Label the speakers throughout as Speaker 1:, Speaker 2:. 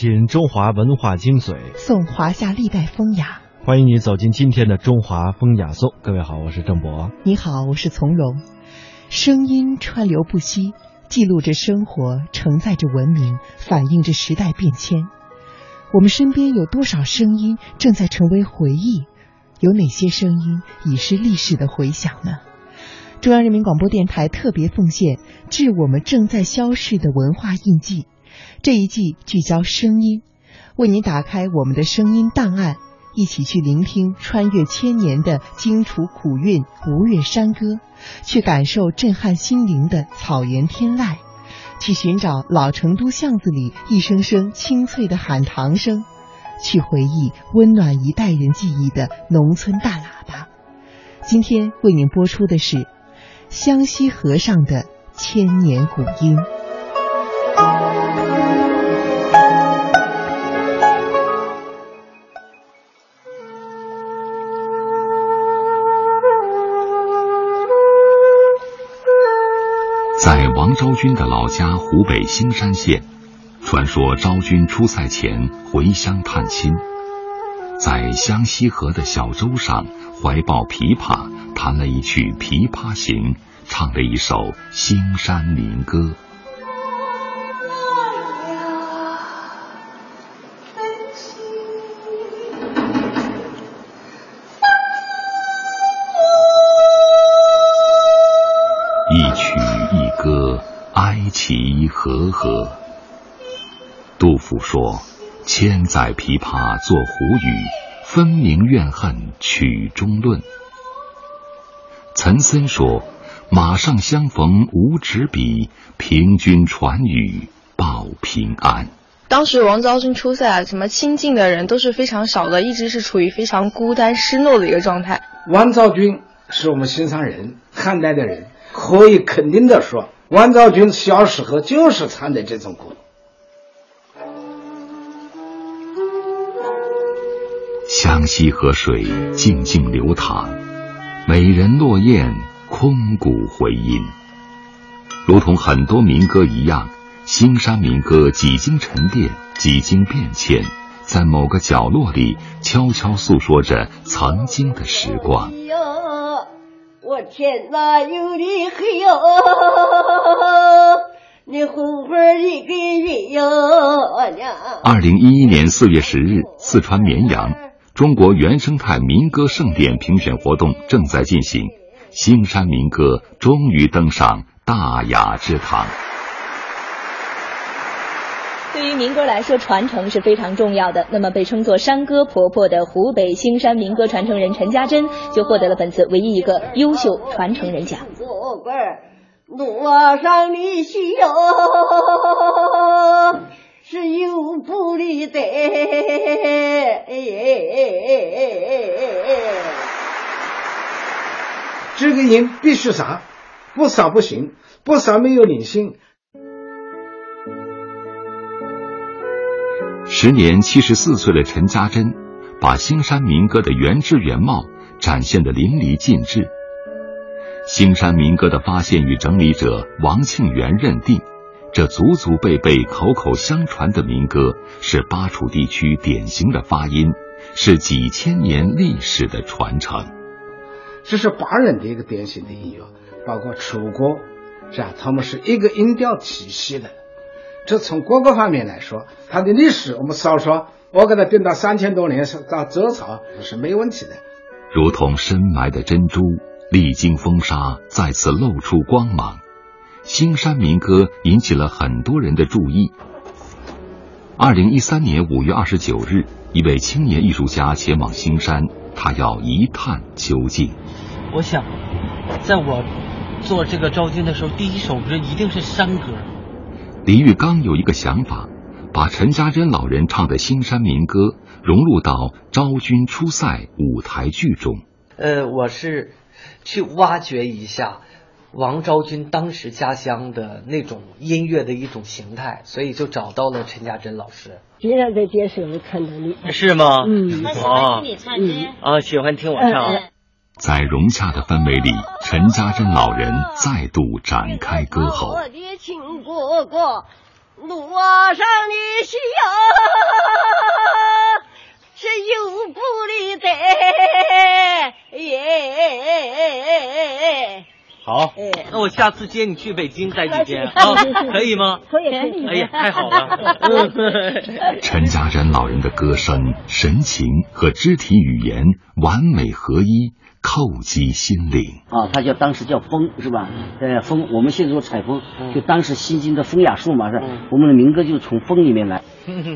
Speaker 1: 品中华文化精髓，
Speaker 2: 颂华夏历代风雅。
Speaker 1: 欢迎你走进今天的中华风雅颂。各位好，我是郑博。
Speaker 2: 你好，我是从容。声音川流不息，记录着生活，承载着文明，反映着时代变迁。我们身边有多少声音正在成为回忆？有哪些声音已是历史的回响呢？中央人民广播电台特别奉献致我们正在消逝的文化印记。这一季聚焦声音，为您打开我们的声音档案，一起去聆听穿越千年的荆楚古韵、吴越山歌，去感受震撼心灵的草原天籁，去寻找老成都巷子里一声声清脆的喊堂声，去回忆温暖一代人记忆的农村大喇叭。今天为您播出的是。湘西河上的千年古音，
Speaker 3: 在王昭君的老家湖北兴山县，传说昭君出塞前回乡探亲，在湘西河的小舟上，怀抱琵琶。弹了一曲《琵琶行》，唱了一首兴山民歌。和和。杜甫说：“千载琵琶作胡语，分明怨恨曲中论。”岑参说：“马上相逢无纸笔，凭君传语报平安。”
Speaker 4: 当时王昭君出塞啊，什么亲近的人都是非常少的，一直是处于非常孤单失落的一个状态。
Speaker 5: 王昭君是我们新山人，汉代的人，可以肯定的说，王昭君小时候就是唱的这种歌。
Speaker 3: 湘西河水静静流淌。美人落雁，空谷回音。如同很多民歌一样，兴山民歌几经沉淀，几经变迁，在某个角落里悄悄诉说着曾经的时光。我天哪，有你黑哟！你红花一个月哟！二零一一年四月十日，四川绵阳。中国原生态民歌盛典评选活动正在进行，兴山民歌终于登上大雅之堂。
Speaker 6: 对于民歌来说，传承是非常重要的。那么，被称作“山歌婆婆”的湖北兴山民歌传承人陈家珍就获得了本次唯一一个优秀传承人奖。
Speaker 5: 这个音必须杀，不杀不行，不杀没有灵性。
Speaker 3: 时年七十四岁的陈家珍，把兴山民歌的原汁原貌展现的淋漓尽致。兴山民歌的发现与整理者王庆元认定。这祖祖辈辈口口相传的民歌，是巴楚地区典型的发音，是几千年历史的传承。
Speaker 5: 这是巴人的一个典型的音乐，包括楚国，是吧？他们是一个音调体系的。这从各个方面来说，它的历史我们少说，我给它定到三千多年，到周朝是没问题的。
Speaker 3: 如同深埋的珍珠，历经风沙，再次露出光芒。兴山民歌引起了很多人的注意。二零一三年五月二十九日，一位青年艺术家前往兴山，他要一探究竟。
Speaker 7: 我想，在我做这个昭君的时候，第一首歌一定是山歌。
Speaker 3: 李玉刚有一个想法，把陈家珍老人唱的新山民歌融入到昭君出塞舞台剧中。
Speaker 7: 呃，我是去挖掘一下。王昭君当时家乡的那种音乐的一种形态，所以就找到了陈家珍老师。
Speaker 8: 经常在电视上看到你，
Speaker 7: 是吗？
Speaker 8: 嗯，
Speaker 7: 他喜欢听你唱歌啊，喜欢听我唱。
Speaker 3: 在融洽的氛围里陈家珍老人再度展开歌喉。我的亲哥哥路上的夕阳是有故的的耶好那
Speaker 9: 我下次接你去北京再去接啊？可以吗？
Speaker 8: 可以。
Speaker 9: 哎呀太好了。
Speaker 3: 陈家珍老人的歌声神情和肢体语言完美合一叩击心灵。
Speaker 10: 啊，他叫当时叫风是吧？呃，风，我们现在说采风，就当时新津的风雅树嘛是。我们的民歌就是从风里面来。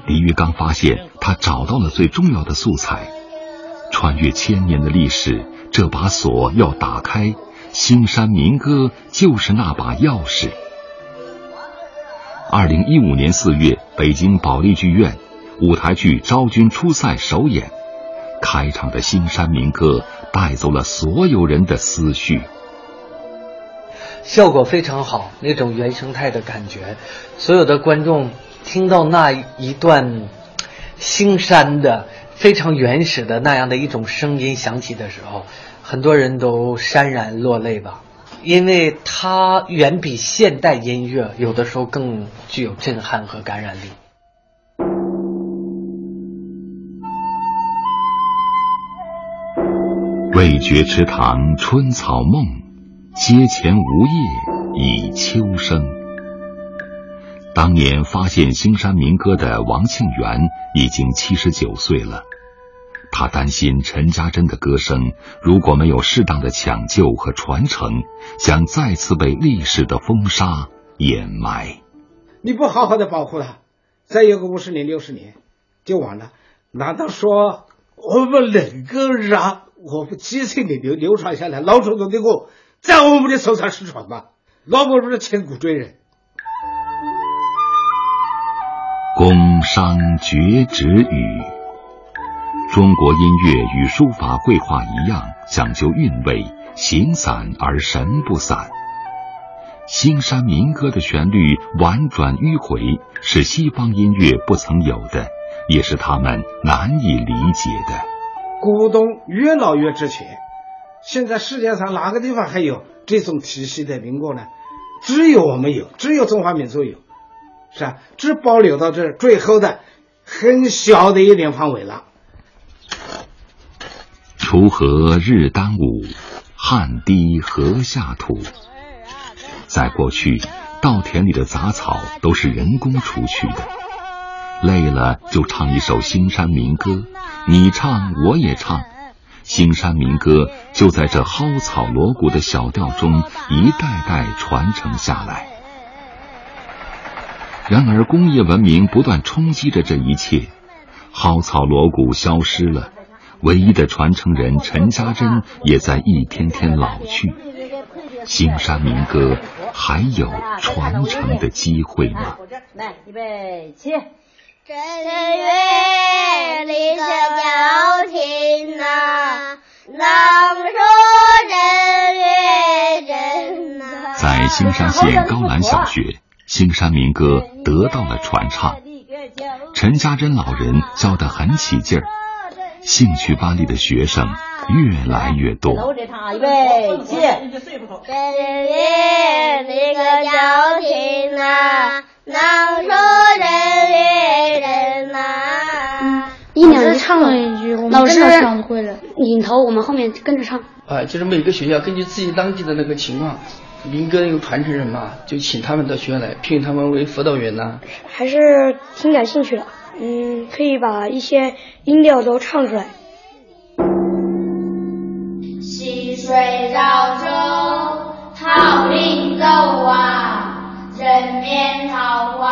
Speaker 3: 李玉刚发现，他找到了最重要的素材，穿越千年的历史，这把锁要打开。兴山民歌就是那把钥匙。二零一五年四月，北京保利剧院舞台剧《昭君出塞》首演，开场的兴山民歌带走了所有人的思绪，
Speaker 7: 效果非常好，那种原生态的感觉，所有的观众听到那一段星山的非常原始的那样的一种声音响起的时候。很多人都潸然落泪吧，因为它远比现代音乐有的时候更具有震撼和感染力。
Speaker 3: 味觉池塘春草梦，阶前无叶已秋声。当年发现兴山民歌的王庆元已经七十九岁了。他担心陈家珍的歌声如果没有适当的抢救和传承，将再次被历史的风沙掩埋。
Speaker 5: 你不好好的保护它，再有个五十年、六十年就完了。难道说我们能够让我们几千年流流传下来老祖宗的歌在我们的手上失传吗？那不是千古罪人。
Speaker 3: 宫商角徵羽。中国音乐与书法绘画一样，讲究韵味，形散而神不散。兴山民歌的旋律婉转迂回，是西方音乐不曾有的，也是他们难以理解的。
Speaker 5: 古董越老越值钱，现在世界上哪个地方还有这种体系的民国呢？只有我们有，只有中华民族有，是吧？只保留到这最后的很小的一点范围了。
Speaker 3: 锄禾日当午，汗滴禾下土。在过去，稻田里的杂草都是人工除去的。累了就唱一首兴山民歌，你唱我也唱，兴山民歌就在这蒿草锣鼓的小调中一代代传承下来。然而，工业文明不断冲击着这一切，蒿草锣鼓消失了。唯一的传承人陈家珍也在一天天老去，兴山民歌还有传承的机会吗？
Speaker 11: 来，预备起！正月里小调听呐，郎说正月正呐。
Speaker 3: 在兴山县高兰小学，兴山民歌得到了传唱，陈家珍老人教得很起劲儿。兴趣班里的学生越来越多。
Speaker 11: 搂着他，预备起！正月里个说。
Speaker 12: 一两句唱了一句，老师引头，我们后面跟着唱。
Speaker 13: 啊，就是每个学校根据自己当地的那个情况，民歌有传承人嘛，就请他们到学校来，聘他们为辅导员呐。
Speaker 12: 还是挺感兴趣的。嗯，可以把一些音调都唱出来。
Speaker 11: 溪水绕舟，好林走啊，人面桃。